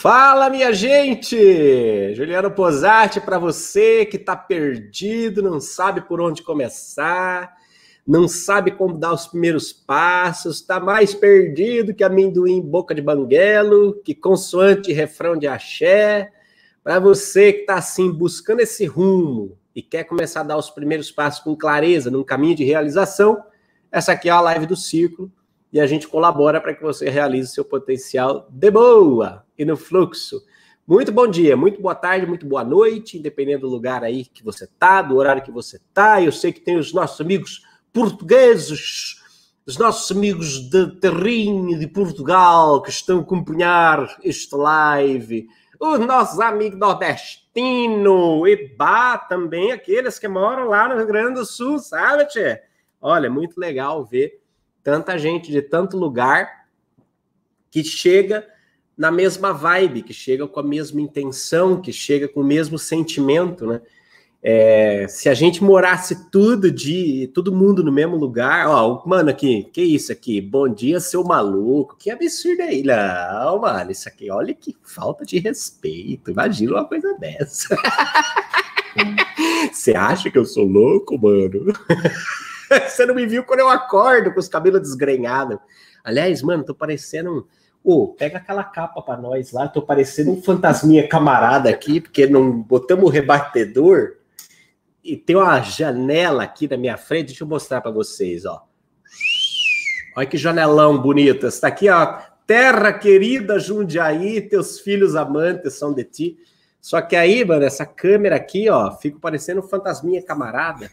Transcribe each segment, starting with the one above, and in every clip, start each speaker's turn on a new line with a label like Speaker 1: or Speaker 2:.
Speaker 1: Fala, minha gente! Juliano Posati para você que está perdido, não sabe por onde começar, não sabe como dar os primeiros passos, está mais perdido que amendoim em boca de banguelo, que consoante refrão de axé. Para você que está assim buscando esse rumo e quer começar a dar os primeiros passos com clareza num caminho de realização, essa aqui é a live do Círculo e a gente colabora para que você realize seu potencial de boa e no fluxo. Muito bom dia, muito boa tarde, muito boa noite, independendo do lugar aí que você tá, do horário que você tá. Eu sei que tem os nossos amigos portugueses, os nossos amigos de terrinho de Portugal que estão a acompanhar este live, os nossos amigos nordestinos e bah, também aqueles que moram lá no Rio Grande do Sul, sabe, tchê? Olha, muito legal ver tanta gente de tanto lugar que chega na mesma vibe, que chega com a mesma intenção, que chega com o mesmo sentimento, né? É, se a gente morasse tudo de todo mundo no mesmo lugar, ó, mano, aqui, que isso aqui? Bom dia, seu maluco, que absurdo aí, não, mano, isso aqui, olha que falta de respeito, imagina uma coisa dessa. Você acha que eu sou louco, mano? Você não me viu quando eu acordo com os cabelos desgrenhados. Aliás, mano, tô parecendo um. Ô, oh, pega aquela capa para nós lá. Tô parecendo um fantasminha camarada aqui, porque não botamos o rebatedor. E tem uma janela aqui na minha frente. Deixa eu mostrar para vocês, ó. Olha que janelão bonito. Está aqui, ó. Terra querida Jundiaí, teus filhos amantes são de ti. Só que aí, mano, essa câmera aqui, ó, fica parecendo um fantasminha camarada.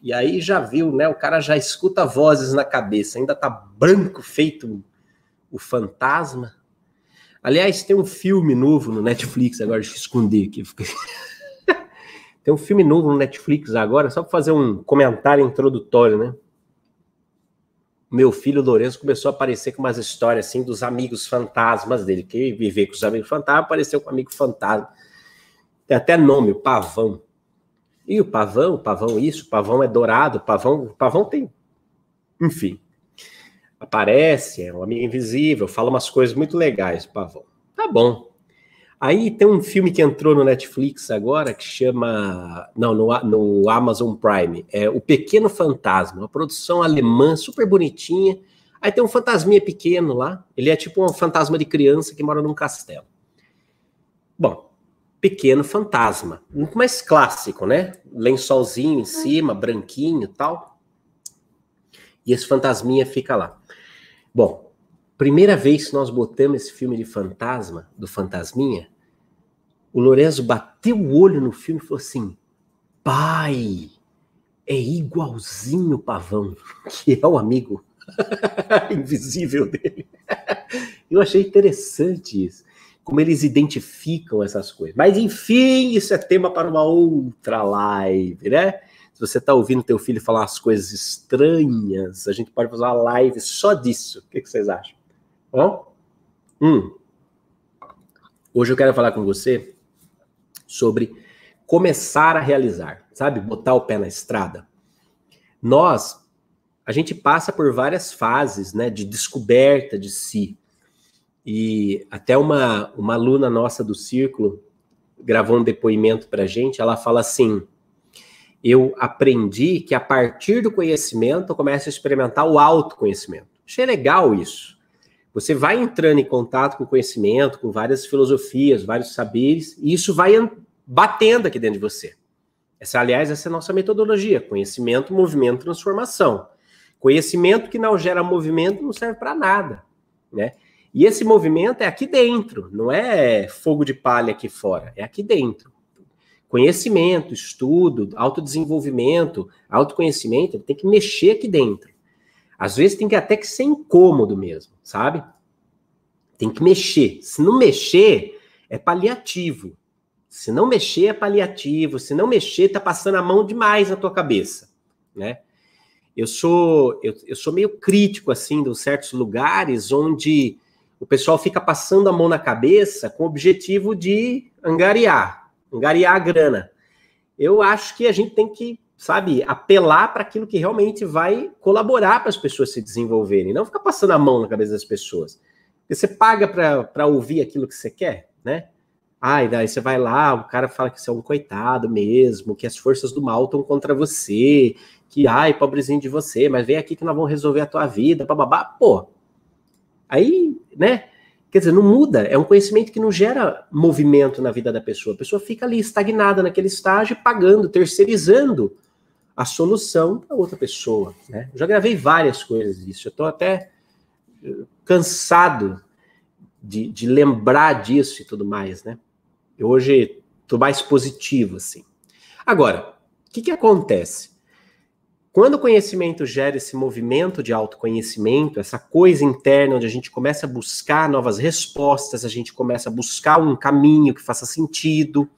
Speaker 1: E aí já viu, né? O cara já escuta vozes na cabeça, ainda tá branco feito o fantasma. Aliás, tem um filme novo no Netflix, agora deixa eu esconder aqui. tem um filme novo no Netflix agora, só para fazer um comentário introdutório, né? Meu filho Lourenço começou a aparecer com umas histórias assim dos amigos fantasmas dele, que viver com os amigos fantasmas, apareceu com um amigo fantasma. Tem até nome, o Pavão. E o pavão, o pavão isso, o pavão é dourado, o pavão, pavão tem. Enfim. Aparece, é um amigo invisível, fala umas coisas muito legais, o pavão. Tá bom. Aí tem um filme que entrou no Netflix agora que chama. Não, no, no Amazon Prime. É O Pequeno Fantasma, uma produção alemã super bonitinha. Aí tem um fantasminha pequeno lá. Ele é tipo um fantasma de criança que mora num castelo. Bom, pequeno fantasma. Muito mais clássico, né? Lençolzinho em cima, branquinho tal. E esse fantasminha fica lá. Bom, primeira vez que nós botamos esse filme de fantasma, do fantasminha, o Lorenzo bateu o olho no filme e falou assim: pai, é igualzinho o pavão, que é o amigo invisível dele. Eu achei interessante isso como eles identificam essas coisas. Mas enfim, isso é tema para uma outra live, né? Se você está ouvindo teu filho falar as coisas estranhas, a gente pode fazer uma live só disso. O que, que vocês acham? Bom? Hum. Hoje eu quero falar com você sobre começar a realizar, sabe? Botar o pé na estrada. Nós, a gente passa por várias fases, né, de descoberta de si. E até uma, uma aluna nossa do círculo gravou um depoimento para a gente. Ela fala assim: Eu aprendi que a partir do conhecimento eu começo a experimentar o autoconhecimento. Achei legal isso. Você vai entrando em contato com conhecimento, com várias filosofias, vários saberes, e isso vai batendo aqui dentro de você. Essa, aliás, essa é a nossa metodologia: conhecimento, movimento, transformação. Conhecimento que não gera movimento não serve para nada, né? E esse movimento é aqui dentro, não é fogo de palha aqui fora, é aqui dentro. Conhecimento, estudo, autodesenvolvimento, autoconhecimento, tem que mexer aqui dentro. Às vezes tem que até que ser incômodo mesmo, sabe? Tem que mexer. Se não mexer, é paliativo. Se não mexer, é paliativo. Se não mexer, tá passando a mão demais na tua cabeça, né? Eu sou eu, eu sou meio crítico assim de certos lugares onde o pessoal fica passando a mão na cabeça com o objetivo de angariar, angariar a grana. Eu acho que a gente tem que, sabe, apelar para aquilo que realmente vai colaborar para as pessoas se desenvolverem, não ficar passando a mão na cabeça das pessoas. Você paga para ouvir aquilo que você quer, né? Ai, daí você vai lá, o cara fala que você é um coitado mesmo, que as forças do mal estão contra você, que ai, pobrezinho de você, mas vem aqui que nós vamos resolver a tua vida, bababá. Pô, aí, né? Quer dizer, não muda, é um conhecimento que não gera movimento na vida da pessoa. A pessoa fica ali estagnada naquele estágio, pagando, terceirizando a solução para outra pessoa. Né? Eu já gravei várias coisas disso, eu estou até eh, cansado de, de, lembrar disso e tudo mais, né? Eu hoje estou mais positivo, assim. Agora, o que, que acontece? Quando o conhecimento gera esse movimento de autoconhecimento, essa coisa interna onde a gente começa a buscar novas respostas, a gente começa a buscar um caminho que faça sentido,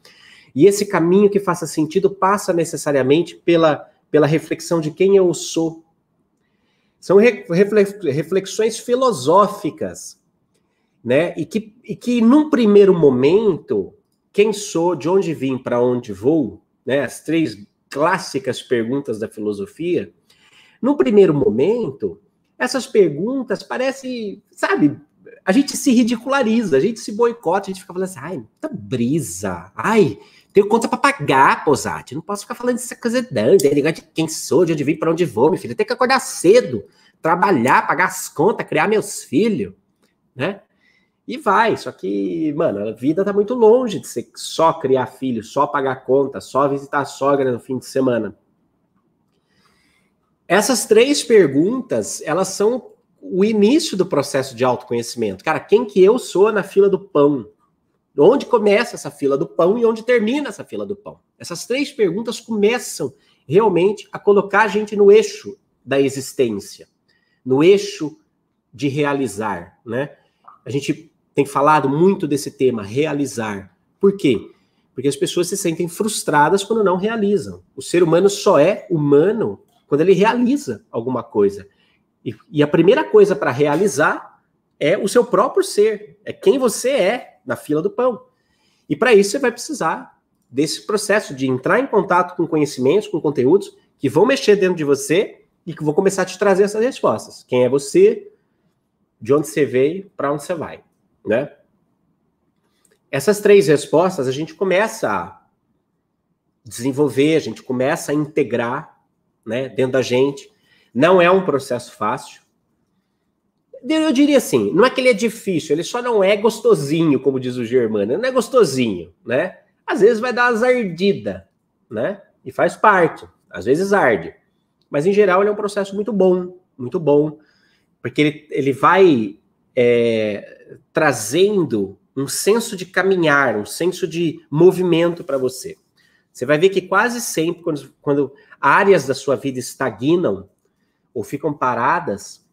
Speaker 1: e esse caminho que faça sentido passa necessariamente pela, pela reflexão de quem eu sou. São reflexões filosóficas, né? E que, e que num primeiro momento, quem sou, de onde vim, para onde vou, né? As três clássicas perguntas da filosofia, no primeiro momento, essas perguntas parecem, sabe, a gente se ridiculariza, a gente se boicota, a gente fica falando assim, ai, tá brisa, ai, tenho conta para pagar, Posati, não posso ficar falando dessa coisa não, de quem sou, de onde vim, para onde vou, meu filho, tem que acordar cedo, trabalhar, pagar as contas, criar meus filhos, né? E vai, só que, mano, a vida tá muito longe de ser só criar filho, só pagar conta, só visitar a sogra no fim de semana. Essas três perguntas, elas são o início do processo de autoconhecimento. Cara, quem que eu sou na fila do pão? Onde começa essa fila do pão e onde termina essa fila do pão? Essas três perguntas começam realmente a colocar a gente no eixo da existência, no eixo de realizar, né? A gente tem falado muito desse tema, realizar. Por quê? Porque as pessoas se sentem frustradas quando não realizam. O ser humano só é humano quando ele realiza alguma coisa. E, e a primeira coisa para realizar é o seu próprio ser, é quem você é na fila do pão. E para isso você vai precisar desse processo de entrar em contato com conhecimentos, com conteúdos que vão mexer dentro de você e que vão começar a te trazer essas respostas. Quem é você? De onde você veio? Para onde você vai? Né? Essas três respostas a gente começa a desenvolver, a gente começa a integrar, né, dentro da gente. Não é um processo fácil. Eu diria assim, não é que ele é difícil, ele só não é gostosinho, como diz o Germano, não é gostosinho, né? Às vezes vai dar umas ardidas, né? E faz parte, às vezes arde. Mas em geral ele é um processo muito bom, muito bom, porque ele, ele vai é, trazendo um senso de caminhar, um senso de movimento para você. Você vai ver que quase sempre, quando, quando áreas da sua vida estagnam ou ficam paradas,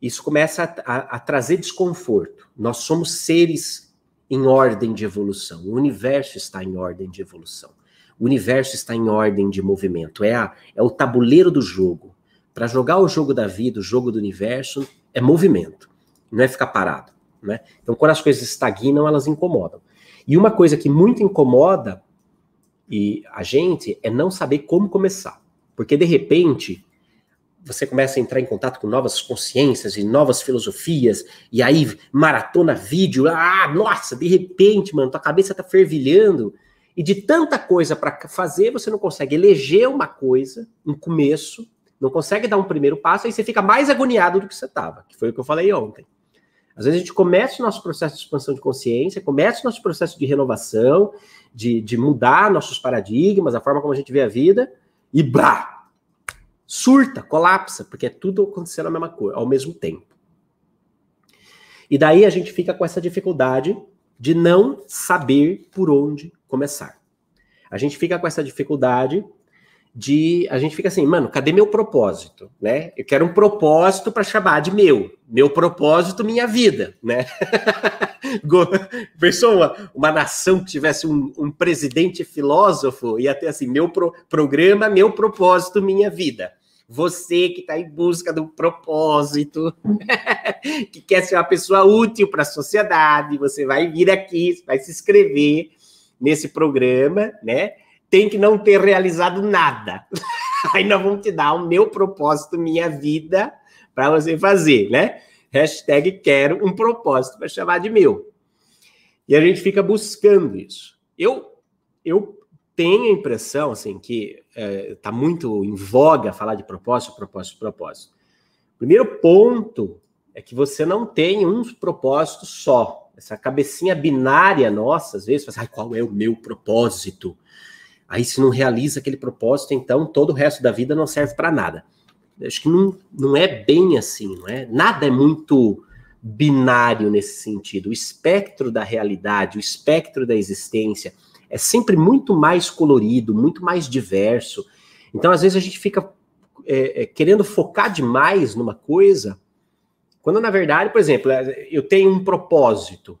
Speaker 1: isso começa a, a, a trazer desconforto. Nós somos seres em ordem de evolução. O universo está em ordem de evolução. O universo está em ordem de movimento. É, a, é o tabuleiro do jogo. Para jogar o jogo da vida, o jogo do universo, é movimento. Não é ficar parado. Né? Então, quando as coisas estagnam, elas incomodam. E uma coisa que muito incomoda e a gente é não saber como começar. Porque, de repente, você começa a entrar em contato com novas consciências e novas filosofias, e aí maratona vídeo, ah, nossa, de repente, mano, tua cabeça tá fervilhando, e de tanta coisa para fazer, você não consegue eleger uma coisa, um começo, não consegue dar um primeiro passo, aí você fica mais agoniado do que você estava, que foi o que eu falei ontem. Às vezes a gente começa o nosso processo de expansão de consciência, começa o nosso processo de renovação, de, de mudar nossos paradigmas, a forma como a gente vê a vida, e blá! Surta, colapsa, porque é tudo acontecendo mesma coisa, ao mesmo tempo. E daí a gente fica com essa dificuldade de não saber por onde começar. A gente fica com essa dificuldade de a gente fica assim, mano, cadê meu propósito, né? Eu quero um propósito para chamar de meu, meu propósito, minha vida, né? Pensou uma, uma nação que tivesse um, um, presidente filósofo, ia ter assim, meu pro, programa, meu propósito, minha vida. Você que está em busca do propósito, que quer ser uma pessoa útil para a sociedade, você vai vir aqui, vai se inscrever nesse programa, né? Tem que não ter realizado nada. Aí nós vamos te dar o meu propósito, minha vida, para você fazer, né? Hashtag quero um propósito para chamar de meu. E a gente fica buscando isso. Eu, eu tenho a impressão, assim, que está é, muito em voga falar de propósito, propósito, propósito. Primeiro ponto é que você não tem um propósito só. Essa cabecinha binária nossa, às vezes, fala, assim, qual é o meu propósito? Aí, se não realiza aquele propósito, então todo o resto da vida não serve para nada. Acho que não, não é bem assim, não é? Nada é muito binário nesse sentido. O espectro da realidade, o espectro da existência é sempre muito mais colorido, muito mais diverso. Então, às vezes, a gente fica é, é, querendo focar demais numa coisa, quando na verdade, por exemplo, é, eu tenho um propósito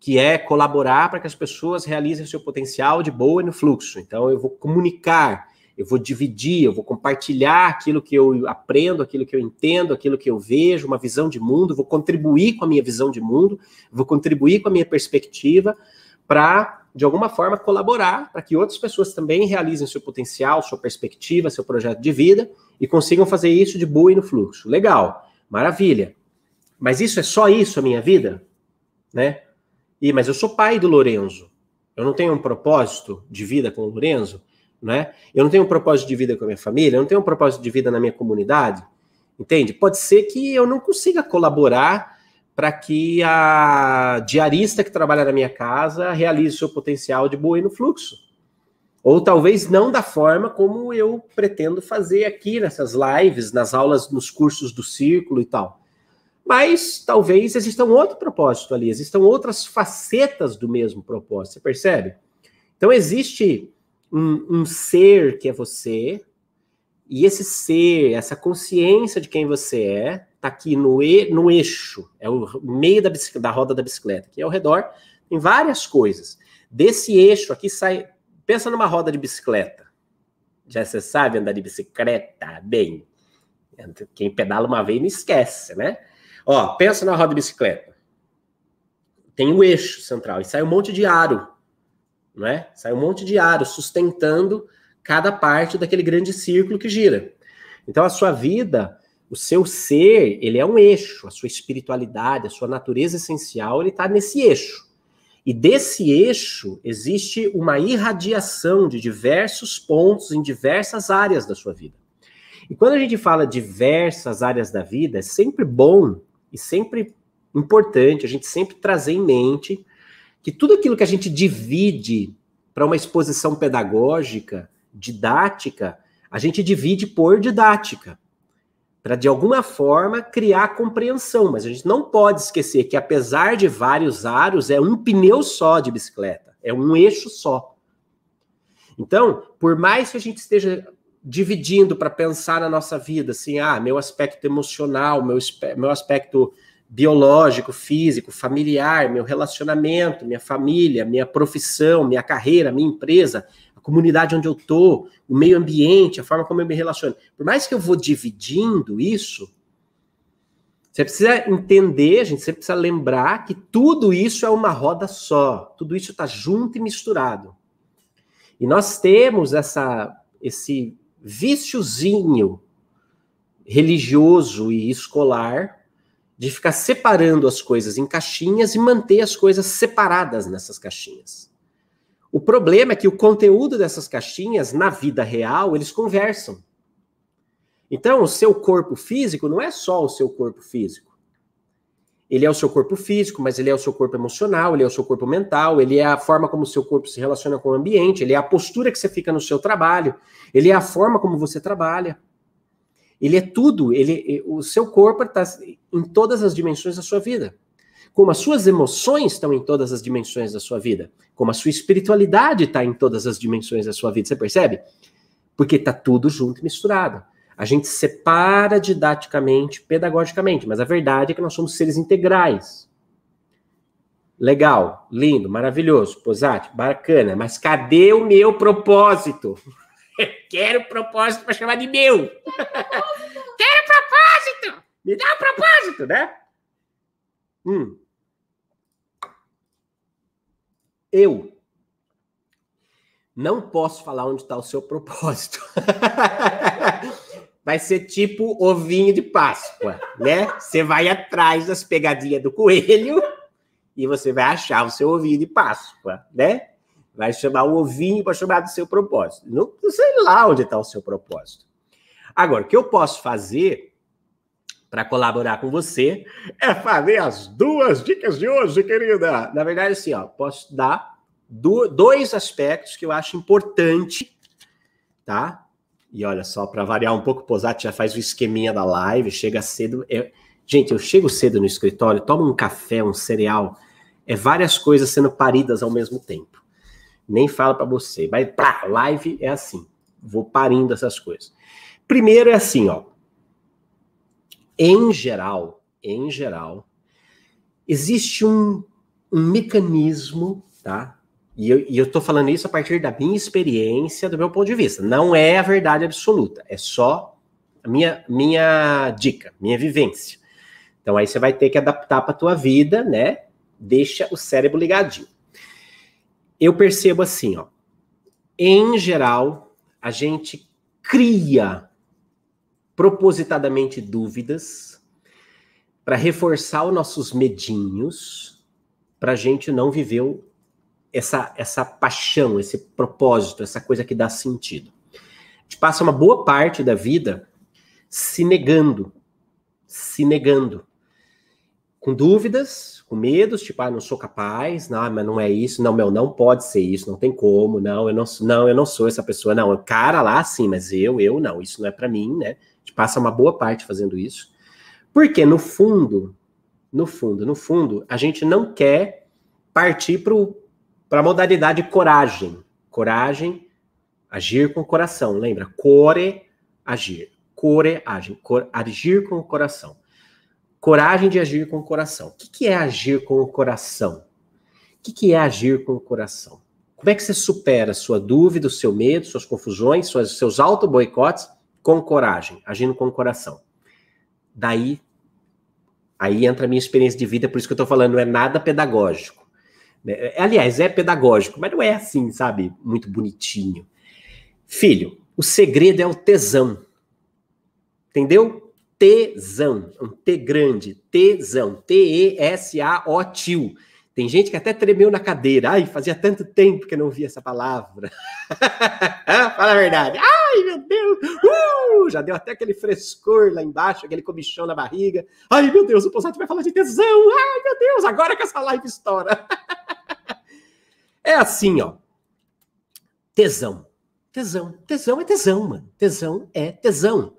Speaker 1: que é colaborar para que as pessoas realizem seu potencial de boa no fluxo. Então, eu vou comunicar eu vou dividir, eu vou compartilhar aquilo que eu aprendo, aquilo que eu entendo, aquilo que eu vejo, uma visão de mundo, vou contribuir com a minha visão de mundo, vou contribuir com a minha perspectiva para, de alguma forma, colaborar para que outras pessoas também realizem seu potencial, sua perspectiva, seu projeto de vida e consigam fazer isso de boa e no fluxo. Legal, maravilha. Mas isso é só isso a minha vida? Né? E, mas eu sou pai do Lorenzo. Eu não tenho um propósito de vida com o Lorenzo? né? Eu não tenho um propósito de vida com a minha família, eu não tenho um propósito de vida na minha comunidade, entende? Pode ser que eu não consiga colaborar para que a diarista que trabalha na minha casa realize o seu potencial de boa no fluxo. Ou talvez não da forma como eu pretendo fazer aqui nessas lives, nas aulas, nos cursos do círculo e tal. Mas talvez exista um outro propósito ali, existam outras facetas do mesmo propósito, você percebe? Então existe um, um ser que é você, e esse ser, essa consciência de quem você é, tá aqui no, e, no eixo, é o meio da, da roda da bicicleta, que é ao redor, tem várias coisas. Desse eixo aqui sai. Pensa numa roda de bicicleta. Já você sabe andar de bicicleta? Bem. Quem pedala uma vez não esquece, né? Ó, pensa na roda de bicicleta. Tem o eixo central e sai um monte de aro não é? Sai um monte de aro sustentando cada parte daquele grande círculo que gira. Então a sua vida, o seu ser, ele é um eixo, a sua espiritualidade, a sua natureza essencial, ele está nesse eixo. E desse eixo existe uma irradiação de diversos pontos em diversas áreas da sua vida. E quando a gente fala diversas áreas da vida, é sempre bom e sempre importante a gente sempre trazer em mente que tudo aquilo que a gente divide para uma exposição pedagógica, didática, a gente divide por didática, para de alguma forma criar compreensão, mas a gente não pode esquecer que apesar de vários aros, é um pneu só de bicicleta, é um eixo só. Então, por mais que a gente esteja dividindo para pensar na nossa vida, assim, ah, meu aspecto emocional, meu, meu aspecto biológico, físico, familiar, meu relacionamento, minha família, minha profissão, minha carreira, minha empresa, a comunidade onde eu tô, o meio ambiente, a forma como eu me relaciono. Por mais que eu vou dividindo isso, você precisa entender, gente sempre precisa lembrar que tudo isso é uma roda só, tudo isso está junto e misturado. E nós temos essa esse viciozinho religioso e escolar de ficar separando as coisas em caixinhas e manter as coisas separadas nessas caixinhas. O problema é que o conteúdo dessas caixinhas, na vida real, eles conversam. Então, o seu corpo físico não é só o seu corpo físico. Ele é o seu corpo físico, mas ele é o seu corpo emocional, ele é o seu corpo mental, ele é a forma como o seu corpo se relaciona com o ambiente, ele é a postura que você fica no seu trabalho, ele é a forma como você trabalha. Ele é tudo, ele, o seu corpo está em todas as dimensões da sua vida. Como as suas emoções estão em todas as dimensões da sua vida. Como a sua espiritualidade está em todas as dimensões da sua vida. Você percebe? Porque está tudo junto e misturado. A gente separa didaticamente, pedagogicamente, mas a verdade é que nós somos seres integrais. Legal, lindo, maravilhoso, Posati, bacana, mas cadê o meu propósito? Quero propósito para chamar de meu. Quero propósito! Me dá um propósito, né? Hum. Eu não posso falar onde está o seu propósito. vai ser tipo ovinho de Páscoa, né? Você vai atrás das pegadinhas do coelho e você vai achar o seu ovinho de Páscoa, né? Vai chamar o ovinho para chamar do seu propósito. Não, sei lá onde está o seu propósito. Agora, o que eu posso fazer para colaborar com você é fazer as duas dicas de hoje, querida. Na verdade, assim, ó, posso dar do, dois aspectos que eu acho importante, tá? E olha só, para variar um pouco, o Posati já faz o esqueminha da live, chega cedo. Eu, gente, eu chego cedo no escritório, tomo um café, um cereal, é várias coisas sendo paridas ao mesmo tempo. Nem falo para você, vai pra live é assim, vou parindo essas coisas. Primeiro é assim, ó. Em geral, em geral, existe um, um mecanismo, tá? E eu, e eu tô falando isso a partir da minha experiência, do meu ponto de vista. Não é a verdade absoluta, é só a minha, minha dica, minha vivência. Então aí você vai ter que adaptar para tua vida, né? Deixa o cérebro ligadinho. Eu percebo assim, ó. Em geral, a gente cria propositadamente dúvidas para reforçar os nossos medinhos, para a gente não viver essa, essa paixão, esse propósito, essa coisa que dá sentido. A gente passa uma boa parte da vida se negando, se negando, com dúvidas, com medos, tipo, ah, não sou capaz, não, mas não é isso, não, meu, não pode ser isso, não tem como, não, eu não, não, eu não sou essa pessoa, não, o cara lá sim, mas eu, eu não, isso não é para mim, né? A gente passa uma boa parte fazendo isso. Porque no fundo, no fundo, no fundo, a gente não quer partir pro para a modalidade coragem. Coragem, agir com o coração. Lembra? Core, agir. Core, agir. Cor, agir com o coração. Coragem de agir com o coração. O que, que é agir com o coração? O que, que é agir com o coração? Como é que você supera sua dúvida, o seu medo, suas confusões, suas, seus auto-boicotes com coragem, agindo com o coração? Daí, aí entra a minha experiência de vida, por isso que eu estou falando, não é nada pedagógico. Né? Aliás, é pedagógico, mas não é assim, sabe? Muito bonitinho. Filho, o segredo é o tesão. Entendeu? Tesão. Um T grande. Tesão. T-E-S-A-O tio. Tem gente que até tremeu na cadeira. Ai, fazia tanto tempo que eu não via essa palavra. Fala a verdade. Ai, meu Deus. Uh, já deu até aquele frescor lá embaixo, aquele comichão na barriga. Ai, meu Deus, o Posato vai falar de tesão. Ai, meu Deus, agora que essa live estoura. É assim, ó. Tesão. Tesão. Tesão é tesão, mano. Tesão é tesão.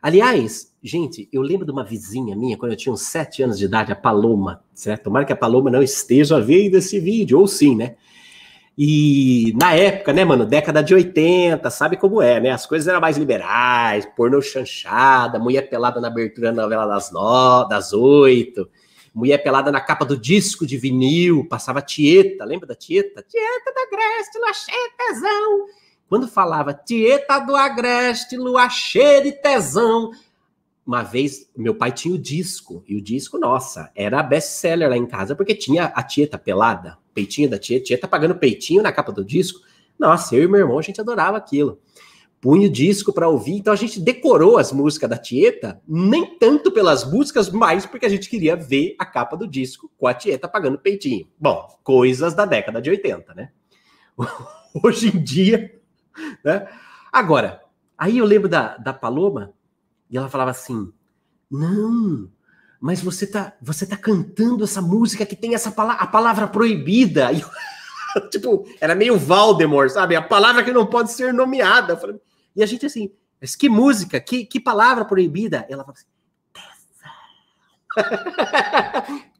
Speaker 1: Aliás, gente, eu lembro de uma vizinha minha, quando eu tinha uns sete anos de idade, a Paloma, certo? Tomara que a Paloma não esteja vendo esse vídeo, ou sim, né? E na época, né, mano, década de 80, sabe como é, né? As coisas eram mais liberais, pornô chanchada, mulher pelada na abertura da novela das, no, das oito mulher pelada na capa do disco de vinil, passava Tieta, lembra da Tieta? Tieta do Agreste, lua cheia de tesão. Quando falava Tieta do Agreste, lua cheia de tesão. Uma vez, meu pai tinha o disco, e o disco, nossa, era best-seller lá em casa, porque tinha a Tieta pelada, peitinho da Tieta, Tieta pagando peitinho na capa do disco. Nossa, eu e meu irmão, a gente adorava aquilo punha o disco para ouvir. Então a gente decorou as músicas da Tieta, nem tanto pelas músicas, mas porque a gente queria ver a capa do disco com a Tieta pagando peitinho. Bom, coisas da década de 80, né? Hoje em dia, né? Agora, aí eu lembro da, da Paloma e ela falava assim: "Não, mas você tá, você tá cantando essa música que tem essa palavra, a palavra proibida". E tipo, era meio Valdemort, sabe? A palavra que não pode ser nomeada. Eu falei, e a gente assim, mas que música, que, que palavra proibida? Ela fala assim,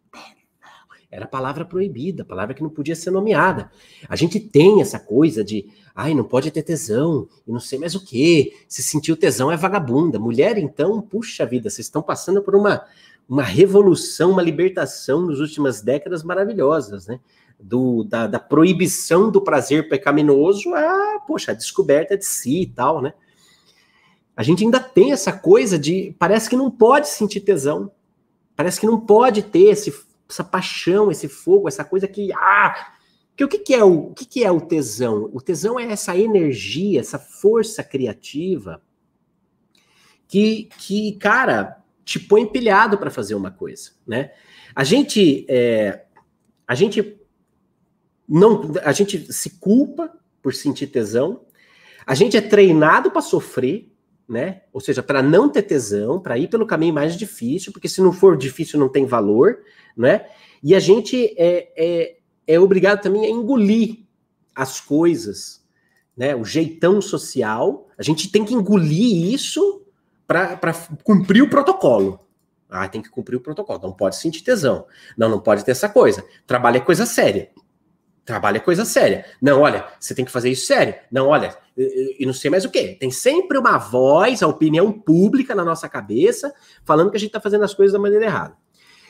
Speaker 1: Era palavra proibida, palavra que não podia ser nomeada. A gente tem essa coisa de, ai, não pode ter tesão, e não sei mais o que. Se sentiu tesão é vagabunda. Mulher, então, puxa vida, vocês estão passando por uma, uma revolução, uma libertação nas últimas décadas maravilhosas, né? Do, da, da, proibição do prazer pecaminoso a, poxa, a descoberta de si e tal, né? A gente ainda tem essa coisa de, parece que não pode sentir tesão, parece que não pode ter esse, essa paixão, esse fogo, essa coisa que, ah, que o que, que é o, o que, que é o tesão? O tesão é essa energia, essa força criativa que, que cara, te põe empilhado para fazer uma coisa, né? A gente, é, a gente não, a gente se culpa por sentir tesão, a gente é treinado para sofrer, né? Ou seja, para não ter tesão, para ir pelo caminho mais difícil, porque se não for difícil não tem valor, né? E a gente é, é, é obrigado também a engolir as coisas, né? O jeitão social, a gente tem que engolir isso para cumprir o protocolo. Ah, tem que cumprir o protocolo. Não pode sentir tesão. Não, não pode ter essa coisa. Trabalho é coisa séria. Trabalho é coisa séria. Não, olha, você tem que fazer isso sério. Não, olha, e não sei mais o que. Tem sempre uma voz, a opinião pública na nossa cabeça, falando que a gente está fazendo as coisas da maneira errada.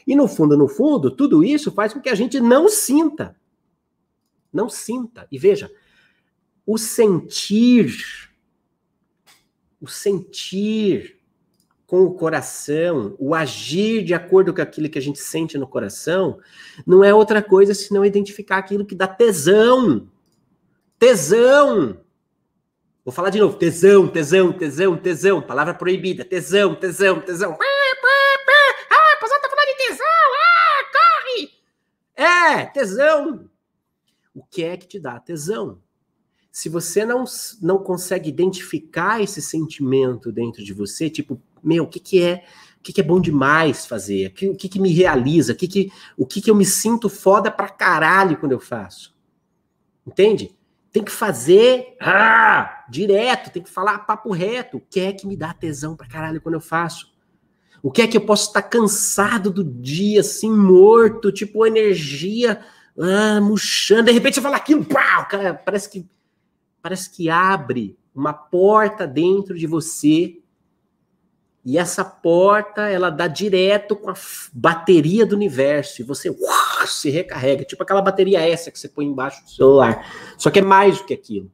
Speaker 1: E no fundo, no fundo, tudo isso faz com que a gente não sinta. Não sinta. E veja, o sentir o sentir com o coração, o agir de acordo com aquilo que a gente sente no coração, não é outra coisa senão identificar aquilo que dá tesão. Tesão! Vou falar de novo. Tesão, tesão, tesão, tesão. Palavra proibida. Tesão, tesão, tesão. Ah, o tá falando de tesão. Ah, corre! É, tesão. O que é que te dá tesão? se você não, não consegue identificar esse sentimento dentro de você, tipo, meu, o que, que é o que, que é bom demais fazer, o que, que, que me realiza, o, que, que, o que, que eu me sinto foda pra caralho quando eu faço. Entende? Tem que fazer ah, direto, tem que falar papo reto. O que é que me dá tesão pra caralho quando eu faço? O que é que eu posso estar cansado do dia, assim, morto, tipo, energia ah, murchando. De repente você fala aquilo, pau, cara, parece que parece que abre uma porta dentro de você e essa porta ela dá direto com a bateria do universo e você uau, se recarrega, tipo aquela bateria essa que você põe embaixo do celular. Só que é mais do que aquilo.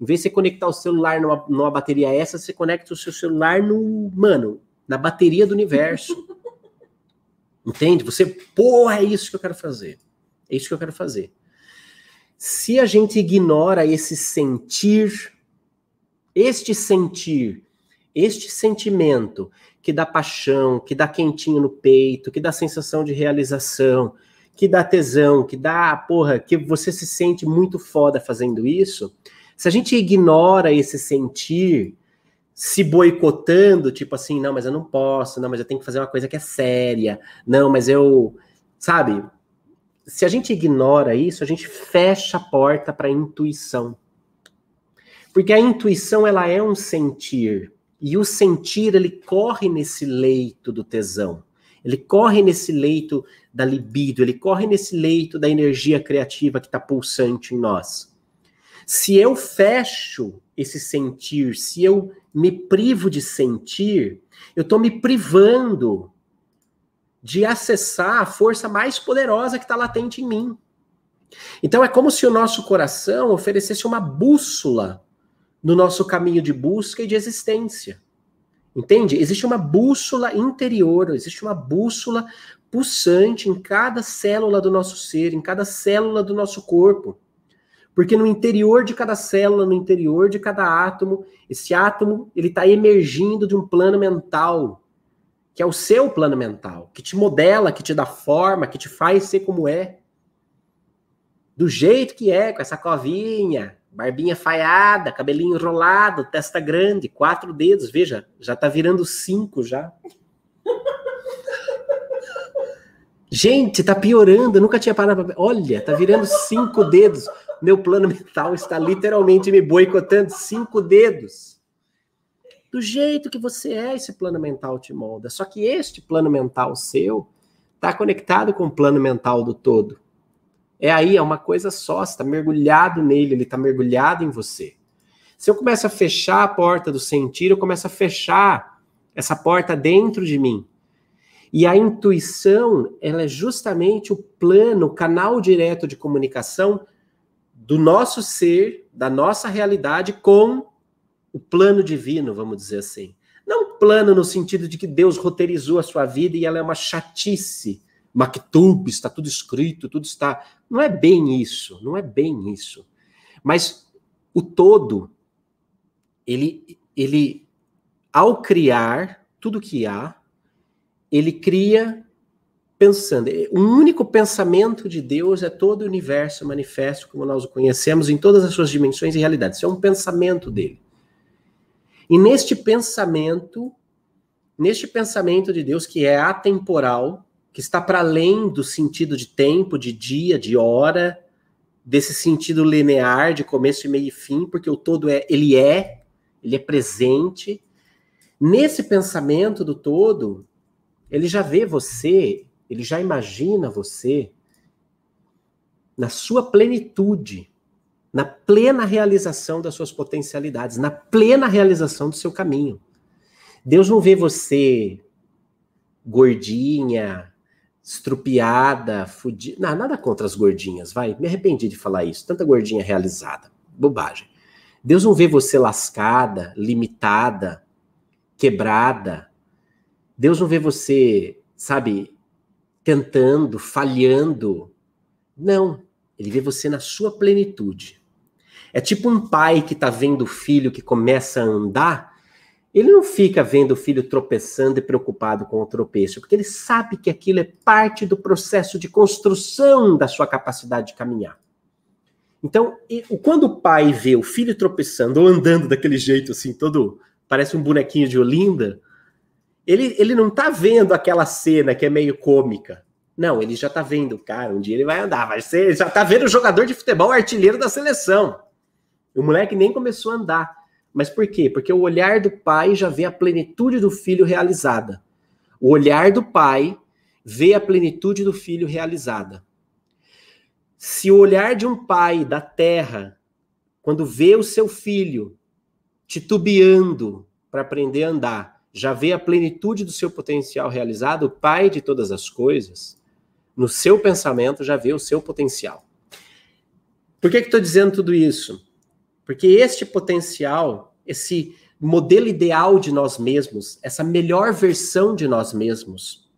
Speaker 1: Em vez de você conectar o celular numa, numa bateria essa, você conecta o seu celular no, mano, na bateria do universo. Entende? Você, porra, é isso que eu quero fazer. É isso que eu quero fazer. Se a gente ignora esse sentir, este sentir, este sentimento que dá paixão, que dá quentinho no peito, que dá sensação de realização, que dá tesão, que dá, porra, que você se sente muito foda fazendo isso, se a gente ignora esse sentir, se boicotando, tipo assim, não, mas eu não posso, não, mas eu tenho que fazer uma coisa que é séria, não, mas eu, sabe, se a gente ignora isso, a gente fecha a porta para a intuição. Porque a intuição ela é um sentir, e o sentir ele corre nesse leito do tesão. Ele corre nesse leito da libido, ele corre nesse leito da energia criativa que está pulsante em nós. Se eu fecho esse sentir, se eu me privo de sentir, eu estou me privando de acessar a força mais poderosa que está latente em mim. Então é como se o nosso coração oferecesse uma bússola no nosso caminho de busca e de existência. Entende? Existe uma bússola interior, existe uma bússola pulsante em cada célula do nosso ser, em cada célula do nosso corpo. Porque no interior de cada célula, no interior de cada átomo, esse átomo ele está emergindo de um plano mental que é o seu plano mental, que te modela, que te dá forma, que te faz ser como é. Do jeito que é, com essa covinha, barbinha falhada, cabelinho enrolado, testa grande, quatro dedos, veja, já tá virando cinco já. Gente, tá piorando, eu nunca tinha parado pra... Olha, tá virando cinco dedos. Meu plano mental está literalmente me boicotando cinco dedos do jeito que você é, esse plano mental te molda. Só que este plano mental seu está conectado com o plano mental do todo. É aí, é uma coisa só, você está mergulhado nele, ele está mergulhado em você. Se eu começo a fechar a porta do sentir, eu começo a fechar essa porta dentro de mim. E a intuição, ela é justamente o plano, o canal direto de comunicação do nosso ser, da nossa realidade com o plano divino, vamos dizer assim. Não plano no sentido de que Deus roteirizou a sua vida e ela é uma chatice. Maktub, está tudo escrito, tudo está. Não é bem isso, não é bem isso. Mas o todo, ele, ele ao criar tudo que há, ele cria pensando. Um único pensamento de Deus é todo o universo manifesto como nós o conhecemos em todas as suas dimensões e realidades. Isso é um pensamento dele. E neste pensamento, neste pensamento de Deus que é atemporal, que está para além do sentido de tempo, de dia, de hora, desse sentido linear de começo, meio e fim, porque o todo é, ele é, ele é presente. Nesse pensamento do todo, ele já vê você, ele já imagina você na sua plenitude, na plena realização das suas potencialidades, na plena realização do seu caminho. Deus não vê você gordinha, estrupiada, fudida. Não, nada contra as gordinhas, vai. Me arrependi de falar isso. Tanta gordinha realizada. Bobagem. Deus não vê você lascada, limitada, quebrada. Deus não vê você, sabe, tentando, falhando. Não. Ele vê você na sua plenitude. É tipo um pai que tá vendo o filho que começa a andar ele não fica vendo o filho tropeçando e preocupado com o tropeço, porque ele sabe que aquilo é parte do processo de construção da sua capacidade de caminhar. Então, quando o pai vê o filho tropeçando ou andando daquele jeito assim, todo parece um bonequinho de Olinda, ele, ele não tá vendo aquela cena que é meio cômica. Não, ele já tá vendo, cara, um dia ele vai andar, vai ser, já tá vendo o jogador de futebol artilheiro da seleção. O moleque nem começou a andar. Mas por quê? Porque o olhar do pai já vê a plenitude do filho realizada. O olhar do pai vê a plenitude do filho realizada. Se o olhar de um pai da terra, quando vê o seu filho titubeando para aprender a andar, já vê a plenitude do seu potencial realizado, o pai de todas as coisas, no seu pensamento já vê o seu potencial. Por que estou dizendo tudo isso? Porque este potencial, esse modelo ideal de nós mesmos, essa melhor versão de nós mesmos,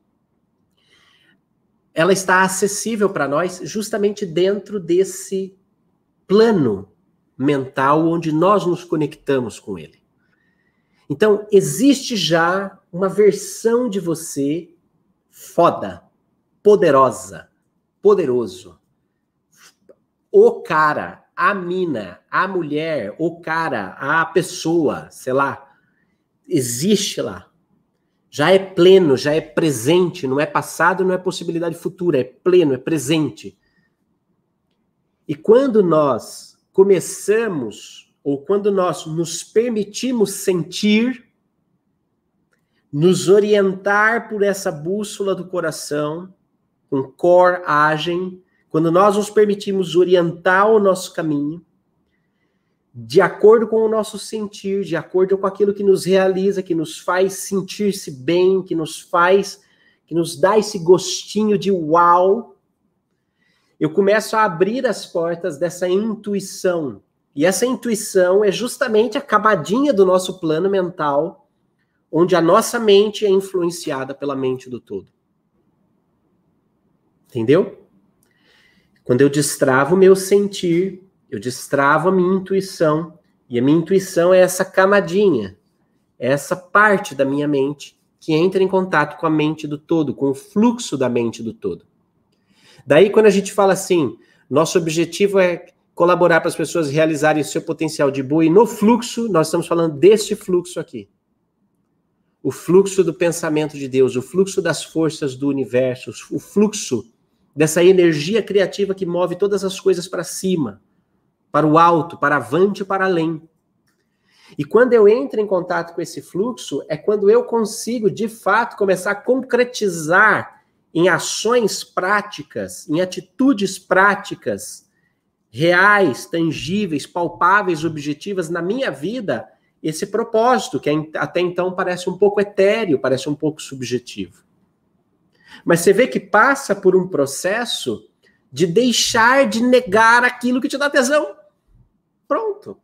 Speaker 1: ela está acessível para nós justamente dentro desse plano mental onde nós nos conectamos com ele. Então, existe já uma versão de você foda, poderosa, poderoso. O cara, a mina, a mulher, o cara, a pessoa, sei lá, existe lá. Já é pleno, já é presente, não é passado, não é possibilidade futura, é pleno, é presente. E quando nós começamos, ou quando nós nos permitimos sentir, nos orientar por essa bússola do coração, com coragem, quando nós nos permitimos orientar o nosso caminho, de acordo com o nosso sentir, de acordo com aquilo que nos realiza, que nos faz sentir-se bem, que nos faz, que nos dá esse gostinho de uau, eu começo a abrir as portas dessa intuição. E essa intuição é justamente a camadinha do nosso plano mental, onde a nossa mente é influenciada pela mente do todo. Entendeu? Quando eu destravo o meu sentir, eu destravo a minha intuição. E a minha intuição é essa camadinha, é essa parte da minha mente que entra em contato com a mente do todo, com o fluxo da mente do todo. Daí, quando a gente fala assim, nosso objetivo é colaborar para as pessoas realizarem o seu potencial de boa, e no fluxo, nós estamos falando deste fluxo aqui. O fluxo do pensamento de Deus, o fluxo das forças do universo, o fluxo dessa energia criativa que move todas as coisas para cima, para o alto, para avante para além. E quando eu entro em contato com esse fluxo, é quando eu consigo, de fato, começar a concretizar em ações práticas, em atitudes práticas, reais, tangíveis, palpáveis, objetivas na minha vida, esse propósito, que até então parece um pouco etéreo, parece um pouco subjetivo. Mas você vê que passa por um processo de deixar de negar aquilo que te dá tesão. Pronto.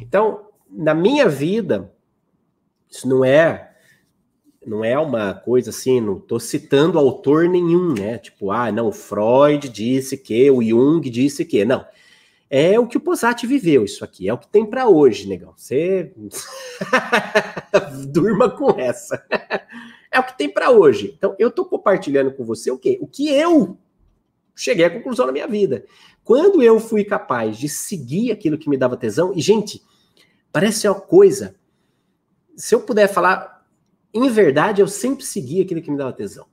Speaker 1: Então, na minha vida, isso não é não é uma coisa assim, não estou citando autor nenhum, né? Tipo, ah, não, Freud disse que, o Jung disse que. Não. É o que o Posati viveu, isso aqui. É o que tem para hoje, negão. Você durma com essa. É o que tem para hoje. Então, eu tô compartilhando com você o quê? O que eu cheguei à conclusão na minha vida. Quando eu fui capaz de seguir aquilo que me dava tesão, e gente, parece uma coisa. Se eu puder falar, em verdade, eu sempre segui aquilo que me dava tesão.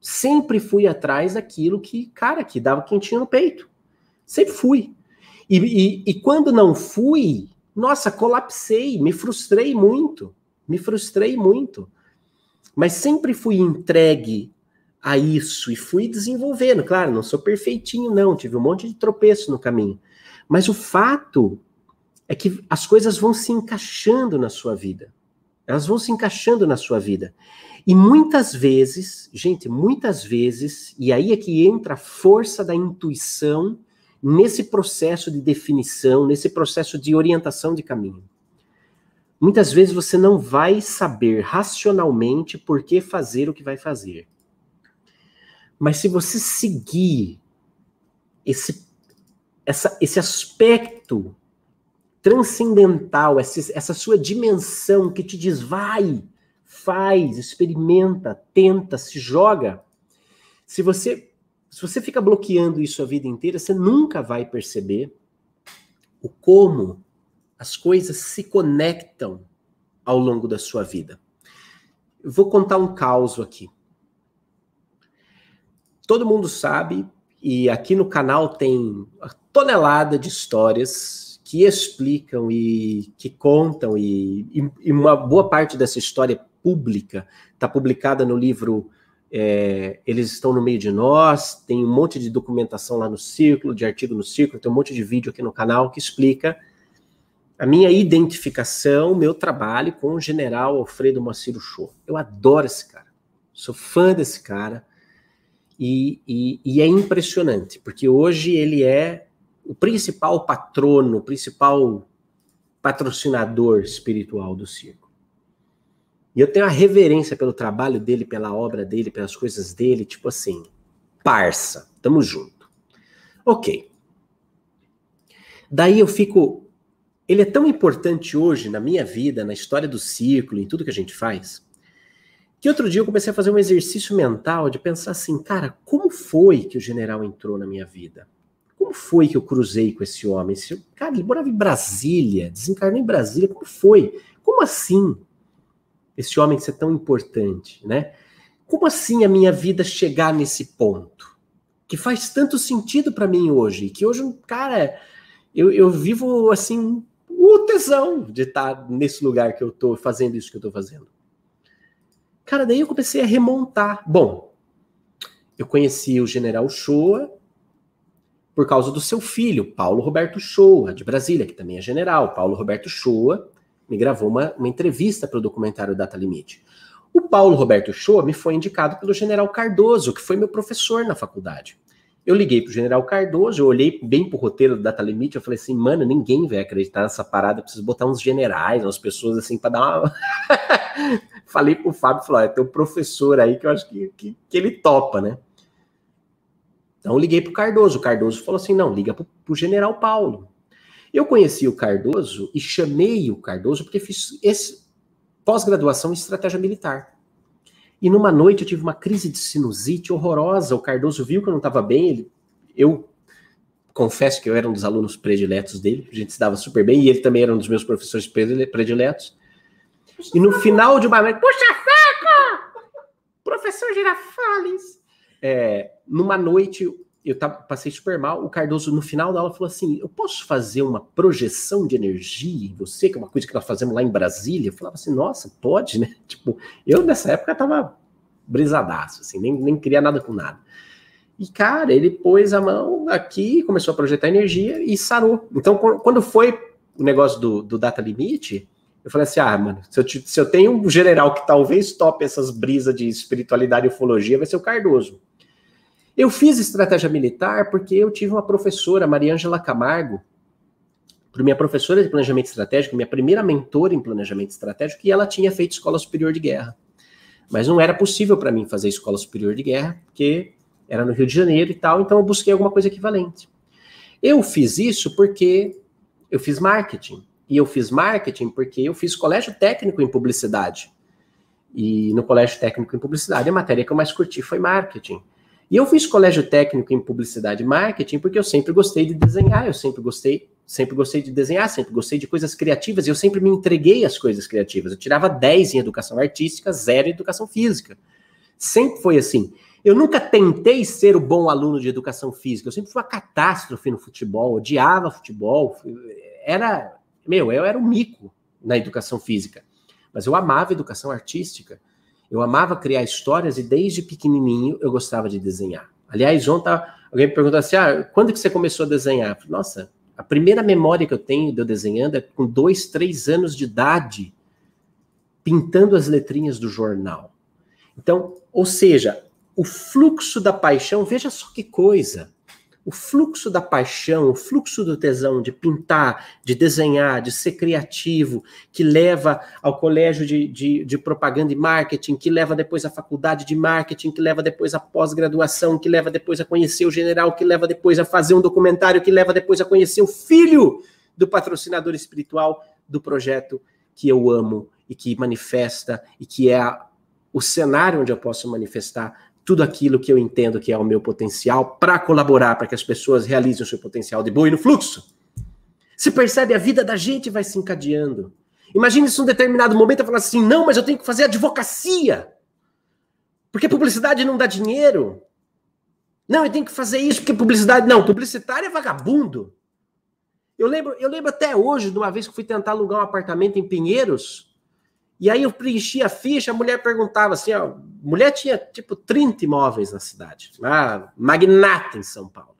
Speaker 1: Sempre fui atrás daquilo que, cara, que dava quentinho no peito. Sempre fui. E, e, e quando não fui, nossa, colapsei, me frustrei muito. Me frustrei muito. Mas sempre fui entregue a isso e fui desenvolvendo. Claro, não sou perfeitinho, não. Tive um monte de tropeço no caminho. Mas o fato é que as coisas vão se encaixando na sua vida. Elas vão se encaixando na sua vida. E muitas vezes, gente, muitas vezes, e aí é que entra a força da intuição nesse processo de definição, nesse processo de orientação de caminho. Muitas vezes você não vai saber racionalmente por que fazer o que vai fazer. Mas se você seguir esse, essa, esse aspecto transcendental, essa, essa sua dimensão que te diz vai, faz, experimenta, tenta, se joga. Se você se você fica bloqueando isso a vida inteira, você nunca vai perceber o como as coisas se conectam ao longo da sua vida. Eu vou contar um caos aqui. Todo mundo sabe, e aqui no canal tem tonelada de histórias que explicam e que contam, e, e uma boa parte dessa história pública está publicada no livro é, eles estão no meio de nós, tem um monte de documentação lá no Círculo, de artigo no Círculo, tem um monte de vídeo aqui no canal que explica a minha identificação, meu trabalho com o general Alfredo Maciro Show. Eu adoro esse cara, sou fã desse cara, e, e, e é impressionante, porque hoje ele é o principal patrono, o principal patrocinador espiritual do circo. E eu tenho uma reverência pelo trabalho dele, pela obra dele, pelas coisas dele, tipo assim, parça, tamo junto. Ok. Daí eu fico. Ele é tão importante hoje na minha vida, na história do círculo, em tudo que a gente faz, que outro dia eu comecei a fazer um exercício mental de pensar assim, cara, como foi que o general entrou na minha vida? Como foi que eu cruzei com esse homem? Esse, cara, ele morava em Brasília, desencarnou em Brasília, como foi? Como assim? esse homem ser tão importante, né? Como assim a minha vida chegar nesse ponto? Que faz tanto sentido para mim hoje, que hoje, cara, eu, eu vivo assim, o tesão de estar nesse lugar que eu tô fazendo isso que eu tô fazendo. Cara, daí eu comecei a remontar. Bom, eu conheci o general Shoa por causa do seu filho, Paulo Roberto Shoa, de Brasília, que também é general. Paulo Roberto Shoa me gravou uma, uma entrevista para o documentário Data Limite. O Paulo Roberto Shoa me foi indicado pelo general Cardoso, que foi meu professor na faculdade. Eu liguei pro general Cardoso, eu olhei bem pro roteiro do Data Limite, eu falei assim, mano, ninguém vai acreditar nessa parada, eu preciso botar uns generais, umas pessoas assim para dar uma. falei pro Fábio, falou, é teu professor aí que eu acho que, que, que, ele topa, né? Então eu liguei pro Cardoso, o Cardoso falou assim, não, liga pro, pro general Paulo. Eu conheci o Cardoso e chamei o Cardoso porque fiz esse pós-graduação em estratégia militar. E numa noite eu tive uma crise de sinusite horrorosa. O Cardoso viu que eu não estava bem. Ele, eu confesso que eu era um dos alunos prediletos dele. A gente se dava super bem e ele também era um dos meus professores prediletos. E no final de uma noite, puxa saco! Professor Girafales! É, numa noite eu passei super mal. O Cardoso, no final da aula, falou assim: Eu posso fazer uma projeção de energia em você, que é uma coisa que nós fazemos lá em Brasília? Eu falava assim: Nossa, pode, né? Tipo, eu nessa época tava brisadaço, assim, nem, nem queria nada com nada. E, cara, ele pôs a mão aqui, começou a projetar energia e sarou. Então, quando foi o negócio do, do data limite, eu falei assim: ah, mano, se eu, se eu tenho um general que talvez tope essas brisas de espiritualidade e ufologia, vai ser o Cardoso. Eu fiz estratégia militar porque eu tive uma professora, Mariângela Camargo, minha professora de planejamento estratégico, minha primeira mentora em planejamento estratégico, e ela tinha feito escola superior de guerra. Mas não era possível para mim fazer escola superior de guerra, porque era no Rio de Janeiro e tal, então eu busquei alguma coisa equivalente. Eu fiz isso porque eu fiz marketing. E eu fiz marketing porque eu fiz colégio técnico em publicidade. E no colégio técnico em publicidade, a matéria que eu mais curti foi marketing. E eu fiz colégio técnico em publicidade e marketing porque eu sempre gostei de desenhar, eu sempre gostei, sempre gostei de desenhar, sempre gostei de coisas criativas e eu sempre me entreguei às coisas criativas. Eu tirava 10 em educação artística, zero em educação física. Sempre foi assim. Eu nunca tentei ser o bom aluno de educação física. Eu sempre fui uma catástrofe no futebol, odiava futebol. Era, meu, eu era um mico na educação física. Mas eu amava educação artística. Eu amava criar histórias e desde pequenininho eu gostava de desenhar. Aliás, ontem alguém me perguntou assim: ah, quando que você começou a desenhar? Nossa, a primeira memória que eu tenho de eu desenhando é com dois, três anos de idade, pintando as letrinhas do jornal. Então, ou seja, o fluxo da paixão, veja só que coisa o fluxo da paixão, o fluxo do tesão de pintar, de desenhar, de ser criativo, que leva ao colégio de, de, de, propaganda e marketing, que leva depois à faculdade de marketing, que leva depois à pós-graduação, que leva depois a conhecer o general, que leva depois a fazer um documentário, que leva depois a conhecer o filho do patrocinador espiritual do projeto que eu amo e que manifesta e que é a, o cenário onde eu posso manifestar tudo aquilo que eu entendo que é o meu potencial para colaborar para que as pessoas realizem o seu potencial de boi no fluxo. Se percebe, a vida da gente vai se encadeando. Imagine se um determinado momento eu falar assim: não, mas eu tenho que fazer advocacia. Porque publicidade não dá dinheiro. Não, eu tenho que fazer isso porque publicidade. Não, publicitário é vagabundo. Eu lembro, eu lembro até hoje de uma vez que fui tentar alugar um apartamento em Pinheiros. E aí eu preenchi a ficha, a mulher perguntava assim, ó, mulher tinha tipo 30 imóveis na cidade, uma magnata em São Paulo.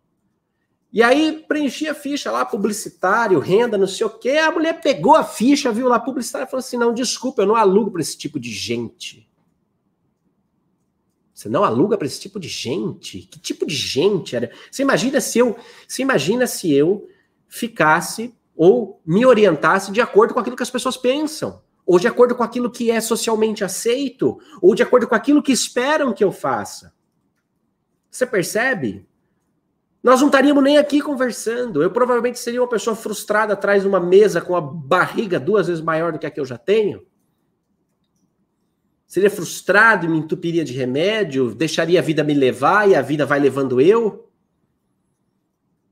Speaker 1: E aí preenchi a ficha lá, publicitário, renda, não sei o quê. A mulher pegou a ficha, viu lá publicitário falou assim: não, desculpa, eu não alugo para esse tipo de gente. Você não aluga para esse tipo de gente? Que tipo de gente era? Você imagina se eu, você imagina se eu ficasse ou me orientasse de acordo com aquilo que as pessoas pensam ou de acordo com aquilo que é socialmente aceito, ou de acordo com aquilo que esperam que eu faça. Você percebe? Nós não estaríamos nem aqui conversando. Eu provavelmente seria uma pessoa frustrada atrás de uma mesa com a barriga duas vezes maior do que a que eu já tenho. Seria frustrado e me entupiria de remédio, deixaria a vida me levar e a vida vai levando eu.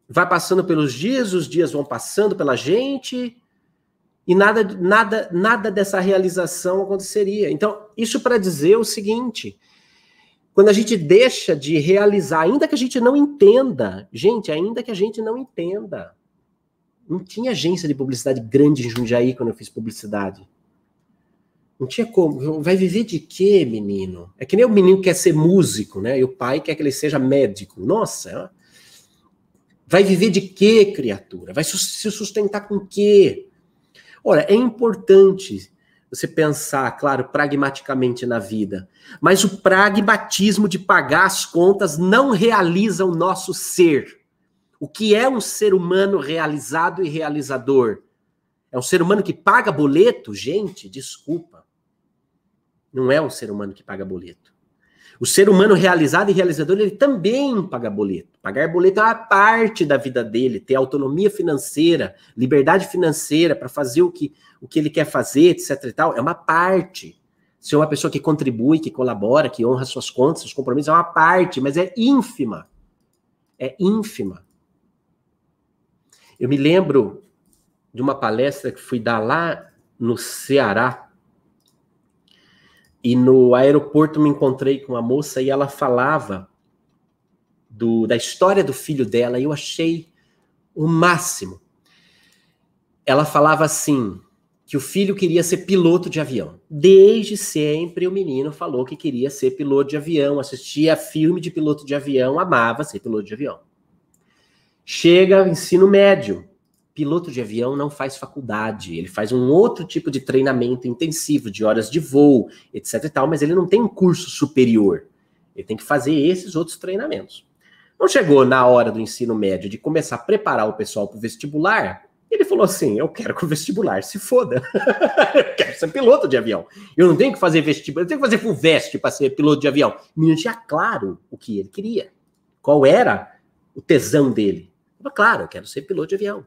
Speaker 1: Vai passando pelos dias, os dias vão passando pela gente, e nada, nada, nada dessa realização aconteceria. Então, isso para dizer o seguinte: quando a gente deixa de realizar, ainda que a gente não entenda, gente, ainda que a gente não entenda, não tinha agência de publicidade grande em Jundiaí quando eu fiz publicidade. Não tinha como. Vai viver de quê, menino? É que nem o menino quer ser músico, né? E o pai quer que ele seja médico. Nossa, vai viver de quê, criatura? Vai se sustentar com quê? Ora, é importante você pensar, claro, pragmaticamente na vida, mas o pragmatismo de pagar as contas não realiza o nosso ser. O que é um ser humano realizado e realizador? É um ser humano que paga boleto? Gente, desculpa. Não é um ser humano que paga boleto. O ser humano realizado e realizador, ele também paga boleto. Pagar boleto é uma parte da vida dele, ter autonomia financeira, liberdade financeira para fazer o que, o que ele quer fazer, etc e tal, é uma parte. Ser uma pessoa que contribui, que colabora, que honra suas contas, seus compromissos, é uma parte, mas é ínfima. É ínfima. Eu me lembro de uma palestra que fui dar lá no Ceará, e no aeroporto me encontrei com uma moça e ela falava do, da história do filho dela e eu achei o máximo. Ela falava assim: que o filho queria ser piloto de avião. Desde sempre o menino falou que queria ser piloto de avião, assistia filme de piloto de avião, amava ser piloto de avião. Chega ensino médio, piloto de avião não faz faculdade, ele faz um outro tipo de treinamento intensivo, de horas de voo, etc e tal, mas ele não tem um curso superior. Ele tem que fazer esses outros treinamentos. Não chegou na hora do ensino médio de começar a preparar o pessoal para o vestibular, ele falou assim: Eu quero que o vestibular se foda. eu quero ser piloto de avião. Eu não tenho que fazer vestibular, eu tenho que fazer FUVEST para ser piloto de avião. O menino tinha claro o que ele queria. Qual era o tesão dele? Claro, eu quero ser piloto de avião.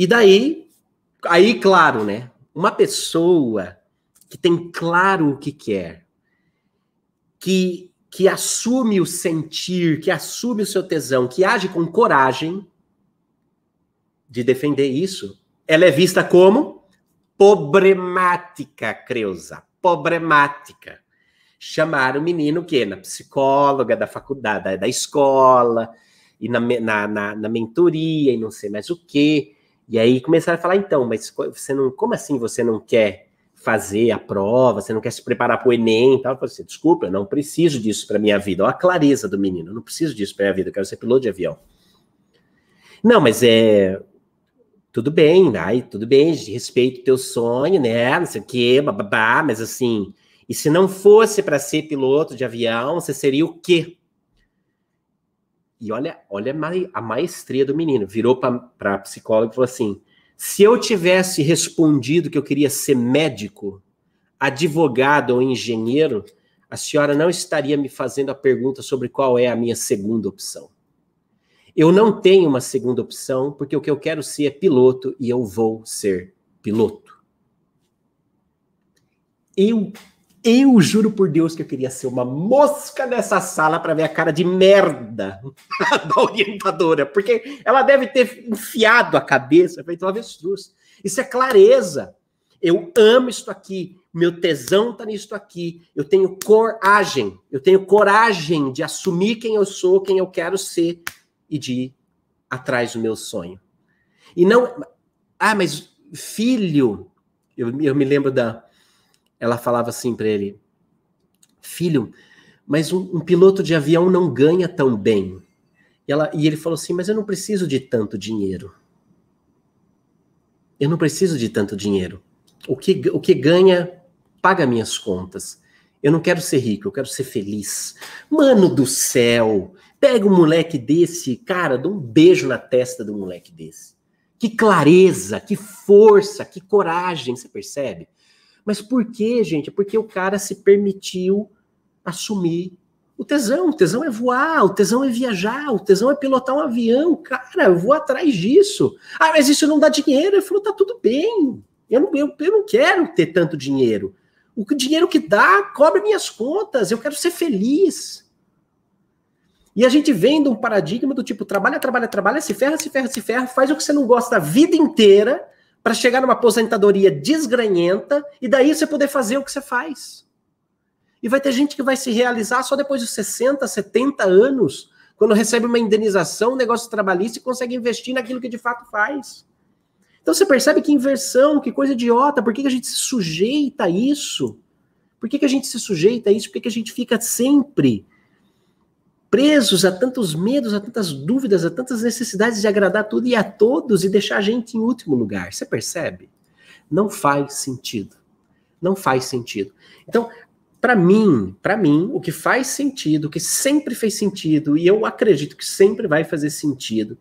Speaker 1: E daí, aí, claro, né? Uma pessoa que tem claro o que quer, que, que assume o sentir, que assume o seu tesão, que age com coragem de defender isso, ela é vista como problemática, Creuza. Problemática. Chamaram o menino que na psicóloga da faculdade, da, da escola, e na, na, na, na mentoria, e não sei mais o quê. E aí começaram a falar, então, mas você não, como assim você não quer fazer a prova, você não quer se preparar para o Enem e tal? Eu falei assim, desculpa, eu não preciso disso para minha vida. Olha a clareza do menino, eu não preciso disso para minha vida, eu quero ser piloto de avião. Não, mas é. Tudo bem, ai, tudo bem, respeito o teu sonho, né? Não sei o quê, bababá, mas assim. E se não fosse para ser piloto de avião, você seria o quê? E olha, olha a maestria do menino. Virou para a psicóloga e falou assim: se eu tivesse respondido que eu queria ser médico, advogado ou engenheiro, a senhora não estaria me fazendo a pergunta sobre qual é a minha segunda opção. Eu não tenho uma segunda opção, porque o que eu quero ser é piloto e eu vou ser piloto. Eu eu juro por Deus que eu queria ser uma mosca nessa sala para ver a cara de merda da orientadora, porque ela deve ter enfiado a cabeça, feito uma avestruz. Isso é clareza. Eu amo isto aqui, meu tesão está nisto aqui. Eu tenho coragem, eu tenho coragem de assumir quem eu sou, quem eu quero ser e de ir atrás do meu sonho. E não, ah, mas filho, eu, eu me lembro da ela falava assim para ele: Filho, mas um, um, piloto de avião não ganha tão bem. E, ela, e ele falou assim: Mas eu não preciso de tanto dinheiro. Eu não preciso de tanto dinheiro. O que, o que ganha paga minhas contas. Eu não quero ser rico, eu quero ser feliz. Mano do céu, pega um moleque desse, cara, dá um beijo na testa do moleque desse. Que clareza, que força, que coragem, você percebe? Mas por quê, gente? Porque o cara se permitiu assumir o tesão. O tesão é voar, o tesão é viajar, o tesão é pilotar um avião. Cara, eu vou atrás disso. Ah, mas isso não dá dinheiro. Ele falou, tá tudo bem. Eu não, eu, eu não quero ter tanto dinheiro. O dinheiro que dá cobre minhas contas. Eu quero ser feliz. E a gente vem de um paradigma do tipo, trabalha, trabalha, trabalha, se ferra, se ferra, se ferra, faz o que você não gosta a vida inteira para chegar numa aposentadoria desgranhenta e daí você poder fazer o que você faz. E vai ter gente que vai se realizar só depois dos 60, 70 anos, quando recebe uma indenização, um negócio trabalhista e consegue investir naquilo que de fato faz. Então você percebe que inversão, que coisa idiota, por que, que a gente se sujeita a isso? Por que, que a gente se sujeita a isso? Por que, que a gente fica sempre presos a tantos medos, a tantas dúvidas, a tantas necessidades de agradar tudo e a todos e deixar a gente em último lugar. Você percebe? Não faz sentido. Não faz sentido. Então, para mim, para mim, o que faz sentido, o que sempre fez sentido e eu acredito que sempre vai fazer sentido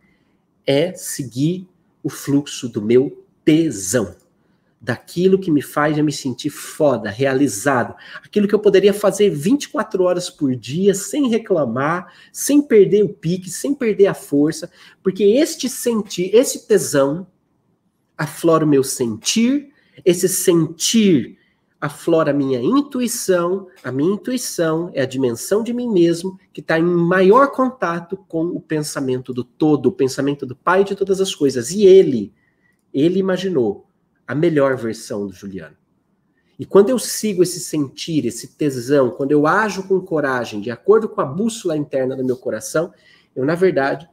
Speaker 1: é seguir o fluxo do meu tesão daquilo que me faz eu me sentir foda, realizado, aquilo que eu poderia fazer 24 horas por dia sem reclamar, sem perder o pique, sem perder a força, porque este sentir, esse tesão aflora o meu sentir, esse sentir aflora a minha intuição, a minha intuição é a dimensão de mim mesmo que está em maior contato com o pensamento do todo, o pensamento do pai de todas as coisas, e ele, ele imaginou a melhor versão do Juliano. E quando eu sigo esse sentir, esse tesão, quando eu ajo com coragem, de acordo com a bússola interna do meu coração, eu, na verdade,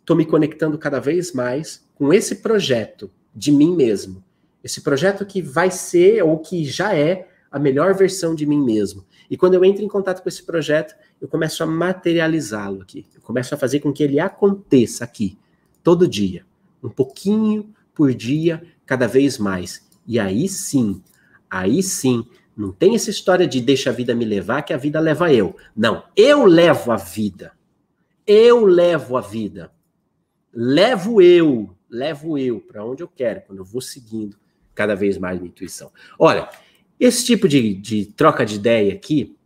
Speaker 1: estou me conectando cada vez mais com esse projeto de mim mesmo. Esse projeto que vai ser, ou que já é, a melhor versão de mim mesmo. E quando eu entro em contato com esse projeto, eu começo a materializá-lo aqui. Eu começo a fazer com que ele aconteça aqui, todo dia. Um pouquinho por dia, cada vez mais. E aí sim, aí sim, não tem essa história de deixa a vida me levar, que a vida leva eu. Não, eu levo a vida. Eu levo a vida. Levo eu, levo eu para onde eu quero, quando eu vou seguindo cada vez mais minha intuição. Olha, esse tipo de, de troca de ideia aqui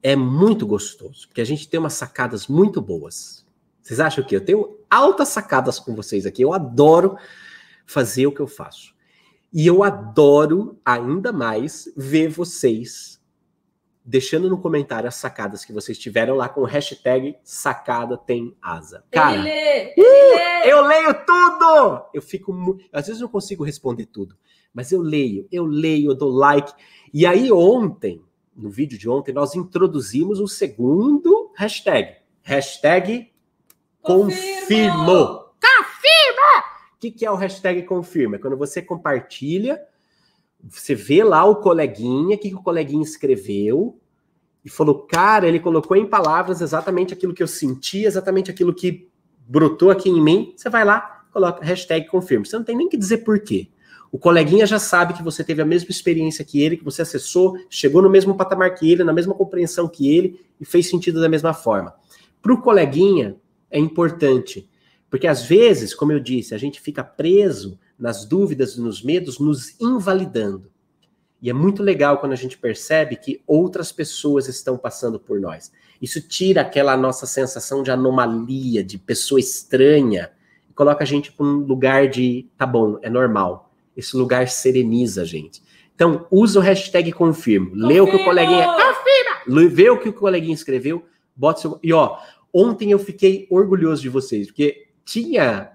Speaker 1: é muito gostoso, porque a gente tem umas sacadas muito boas. Vocês acham que eu tenho altas sacadas com vocês aqui? Eu adoro fazer o que eu faço. E eu adoro ainda mais ver vocês deixando no comentário as sacadas que vocês tiveram lá com o hashtag sacada tem asa. Cara,
Speaker 2: ele lê, ele uh,
Speaker 1: eu leio tudo! Eu fico. Às vezes eu não consigo responder tudo, mas eu leio, eu leio, eu dou like. E aí, ontem, no vídeo de ontem, nós introduzimos o segundo hashtag. Hashtag confirmo. Confirma! Que, que é o hashtag confirma? É quando você compartilha você vê lá o coleguinha, o que, que o coleguinha escreveu, e falou, cara, ele colocou em palavras exatamente aquilo que eu senti, exatamente aquilo que brotou aqui em mim. Você vai lá, coloca hashtag confirma. Você não tem nem que dizer por quê. O coleguinha já sabe que você teve a mesma experiência que ele, que você acessou, chegou no mesmo patamar que ele, na mesma compreensão que ele e fez sentido da mesma forma. Para o coleguinha, é importante, porque às vezes, como eu disse, a gente fica preso nas dúvidas, nos medos, nos invalidando. E é muito legal quando a gente percebe que outras pessoas estão passando por nós. Isso tira aquela nossa sensação de anomalia, de pessoa estranha, e coloca a gente para um lugar de, tá bom, é normal. Esse lugar sereniza a gente. Então, usa o hashtag confirmo. Lê o que o coleguinha. Confirma! Vê o que o coleguinha escreveu, bota seu. E ó, ontem eu fiquei orgulhoso de vocês, porque tinha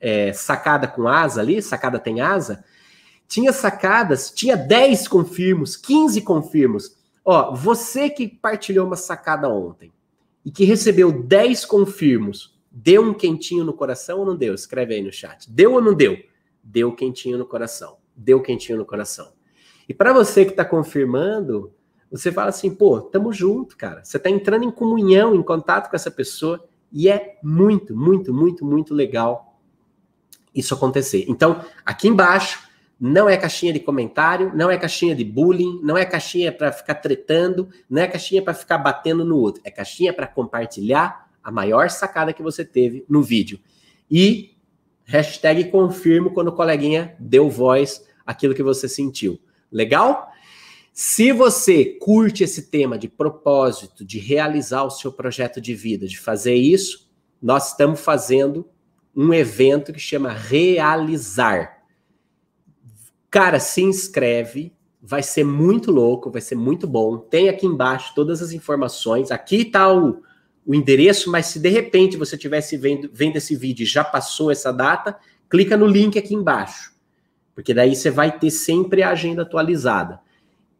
Speaker 1: é, sacada com asa ali, sacada tem asa, tinha sacadas, tinha 10 confirmos, 15 confirmos. Ó, você que partilhou uma sacada ontem e que recebeu 10 confirmos, deu um quentinho no coração ou não deu? Escreve aí no chat. Deu ou não deu? Deu quentinho no coração. Deu quentinho no coração. E para você que está confirmando, você fala assim, pô, tamo junto, cara. Você está entrando em comunhão, em contato com essa pessoa, e é muito, muito, muito, muito legal isso acontecer. Então, aqui embaixo, não é caixinha de comentário, não é caixinha de bullying, não é caixinha para ficar tretando, não é caixinha para ficar batendo no outro, é caixinha para compartilhar a maior sacada que você teve no vídeo. E hashtag confirmo quando o coleguinha deu voz àquilo que você sentiu. Legal? Se você curte esse tema de propósito, de realizar o seu projeto de vida, de fazer isso, nós estamos fazendo um evento que chama Realizar. Cara, se inscreve, vai ser muito louco, vai ser muito bom. Tem aqui embaixo todas as informações. Aqui está o, o endereço, mas se de repente você tivesse vendo, vendo esse vídeo e já passou essa data, clica no link aqui embaixo. Porque daí você vai ter sempre a agenda atualizada.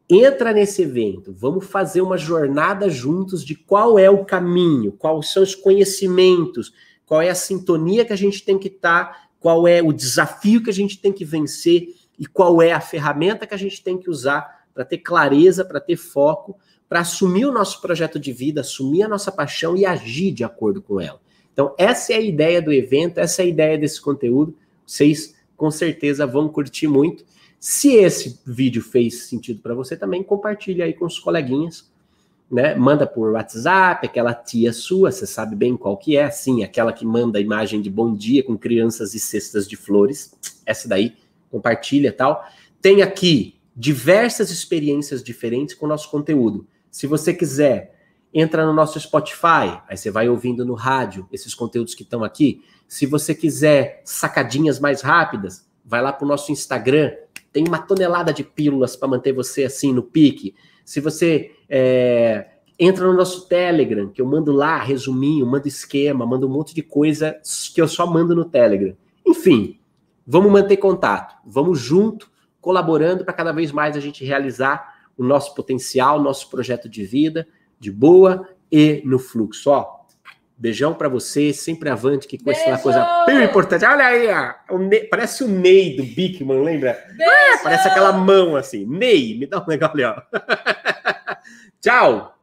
Speaker 1: Entra nesse evento, vamos fazer uma jornada juntos de qual é o caminho, quais são os conhecimentos, qual é a sintonia que a gente tem que estar, tá, qual é o desafio que a gente tem que vencer e qual é a ferramenta que a gente tem que usar para ter clareza, para ter foco, para assumir o nosso projeto de vida, assumir a nossa paixão e agir de acordo com ela. Então, essa é a ideia do evento, essa é a ideia desse conteúdo. Vocês com certeza vão curtir muito. Se esse vídeo fez sentido para você também, compartilhe aí com os coleguinhas né? Manda por WhatsApp, aquela tia sua, você sabe bem qual que é, sim, aquela que manda imagem de bom dia com crianças e cestas de flores. Essa daí, compartilha tal. Tem aqui diversas experiências diferentes com o nosso conteúdo. Se você quiser, entra no nosso Spotify, aí você vai ouvindo no rádio esses conteúdos que estão aqui. Se você quiser sacadinhas mais rápidas, vai lá para o nosso Instagram. Tem uma tonelada de pílulas para manter você assim no pique. Se você é, entra no nosso Telegram, que eu mando lá resuminho, mando esquema, mando um monte de coisa que eu só mando no Telegram. Enfim, vamos manter contato, vamos junto, colaborando para cada vez mais a gente realizar o nosso potencial, nosso projeto de vida, de boa e no fluxo. Ó, beijão para você, sempre avante, que com essa coisa bem importante. Olha aí, o parece o Ney do Bigman, lembra? É, parece aquela mão assim. Ney, me dá um legal ali, ó. Tchau!